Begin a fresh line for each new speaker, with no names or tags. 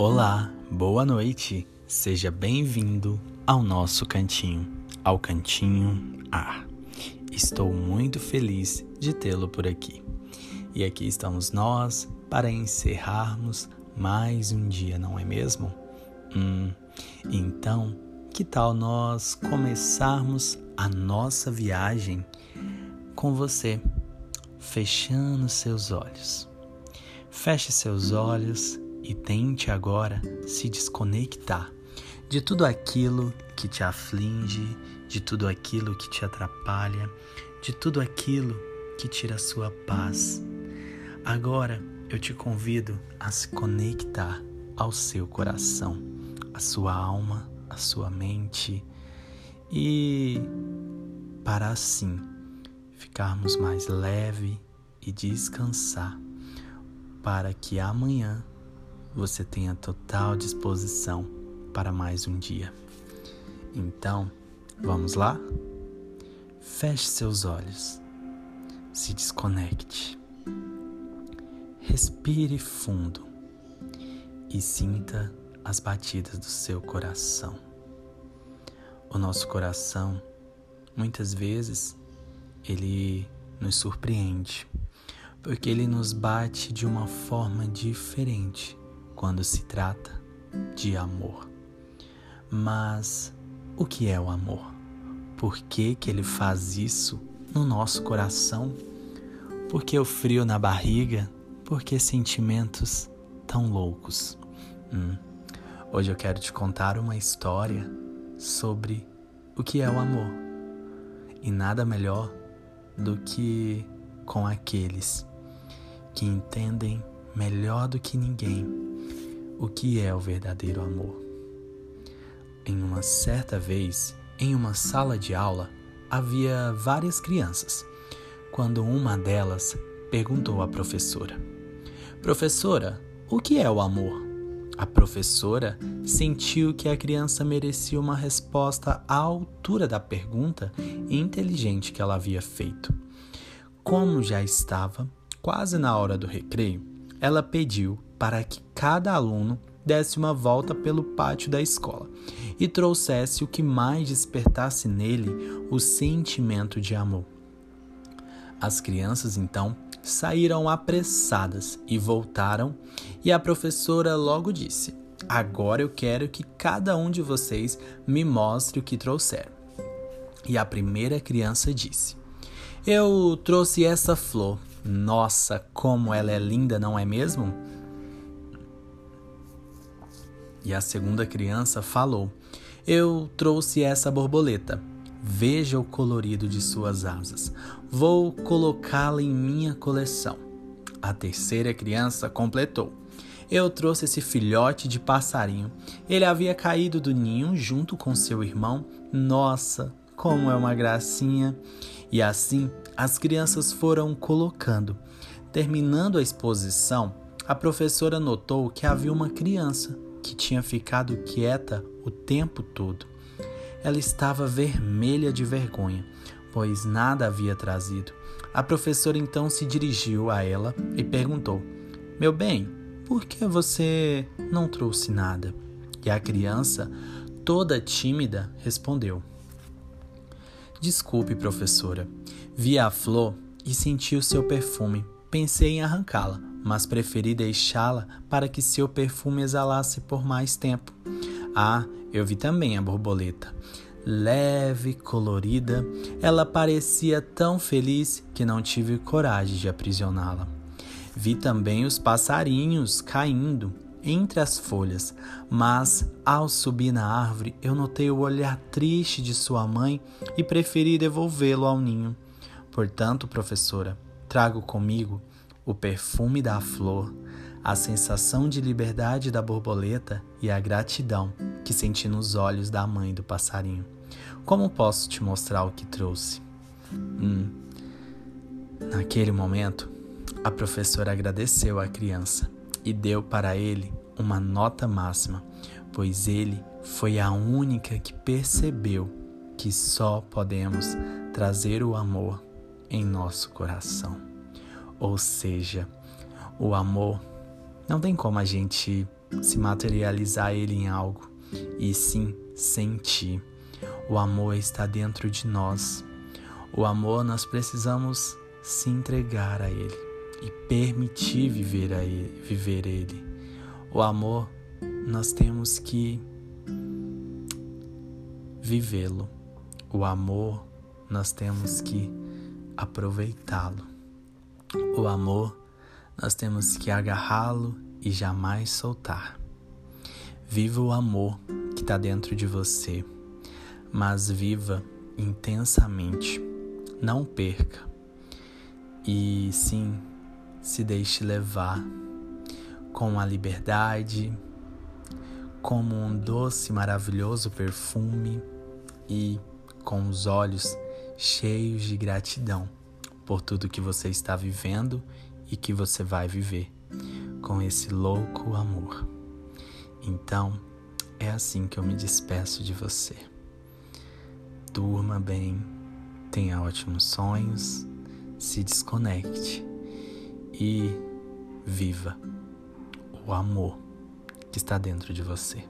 Olá, boa noite. Seja bem-vindo ao nosso cantinho, ao cantinho A. Estou muito feliz de tê-lo por aqui. E aqui estamos nós para encerrarmos mais um dia, não é mesmo? Hum, então, que tal nós começarmos a nossa viagem com você, fechando seus olhos? Feche seus olhos e tente agora se desconectar de tudo aquilo que te aflige, de tudo aquilo que te atrapalha, de tudo aquilo que tira a sua paz. Agora eu te convido a se conectar ao seu coração, à sua alma, à sua mente e para assim ficarmos mais leve e descansar para que amanhã você tenha total disposição para mais um dia. Então, vamos lá? Feche seus olhos, se desconecte, respire fundo e sinta as batidas do seu coração. O nosso coração, muitas vezes, ele nos surpreende, porque ele nos bate de uma forma diferente quando se trata de amor. Mas o que é o amor? Por que, que ele faz isso no nosso coração? Por que o frio na barriga? Por que sentimentos tão loucos? Hum. Hoje eu quero te contar uma história sobre o que é o amor. E nada melhor do que com aqueles que entendem melhor do que ninguém o que é o verdadeiro amor. Em uma certa vez, em uma sala de aula, havia várias crianças, quando uma delas perguntou à professora: Professora, o que é o amor? A professora sentiu que a criança merecia uma resposta à altura da pergunta inteligente que ela havia feito. Como já estava quase na hora do recreio, ela pediu para que cada aluno desse uma volta pelo pátio da escola e trouxesse o que mais despertasse nele o sentimento de amor. As crianças então saíram apressadas e voltaram, e a professora logo disse: Agora eu quero que cada um de vocês me mostre o que trouxeram. E a primeira criança disse: Eu trouxe essa flor. Nossa, como ela é linda, não é mesmo? E a segunda criança falou: Eu trouxe essa borboleta. Veja o colorido de suas asas. Vou colocá-la em minha coleção. A terceira criança completou: Eu trouxe esse filhote de passarinho. Ele havia caído do ninho junto com seu irmão. Nossa, como é uma gracinha! E assim as crianças foram colocando. Terminando a exposição, a professora notou que havia uma criança que tinha ficado quieta o tempo todo. Ela estava vermelha de vergonha, pois nada havia trazido. A professora então se dirigiu a ela e perguntou: Meu bem, por que você não trouxe nada? E a criança, toda tímida, respondeu: Desculpe, professora. Vi a flor e senti o seu perfume. Pensei em arrancá-la, mas preferi deixá-la para que seu perfume exalasse por mais tempo. Ah, eu vi também a borboleta. Leve, colorida, ela parecia tão feliz que não tive coragem de aprisioná-la. Vi também os passarinhos caindo entre as folhas, mas ao subir na árvore eu notei o olhar triste de sua mãe e preferi devolvê-lo ao ninho. Portanto, professora, trago comigo o perfume da flor, a sensação de liberdade da borboleta e a gratidão que senti nos olhos da mãe do passarinho. Como posso te mostrar o que trouxe? Hum. Naquele momento, a professora agradeceu à criança e deu para ele uma nota máxima, pois ele foi a única que percebeu que só podemos trazer o amor em nosso coração. Ou seja, o amor Não tem como a gente se materializar ele em algo e sim sentir. O amor está dentro de nós. O amor nós precisamos se entregar a ele e permitir viver a ele, viver ele. O amor nós temos que vivê-lo. O amor nós temos que aproveitá-lo. O amor nós temos que agarrá-lo e jamais soltar. Viva o amor que está dentro de você, mas viva intensamente. Não perca. E sim, se deixe levar com a liberdade, como um doce, maravilhoso perfume e com os olhos cheios de gratidão por tudo que você está vivendo e que você vai viver com esse louco amor. Então, é assim que eu me despeço de você. Durma bem, tenha ótimos sonhos, se desconecte e viva o amor que está dentro de você.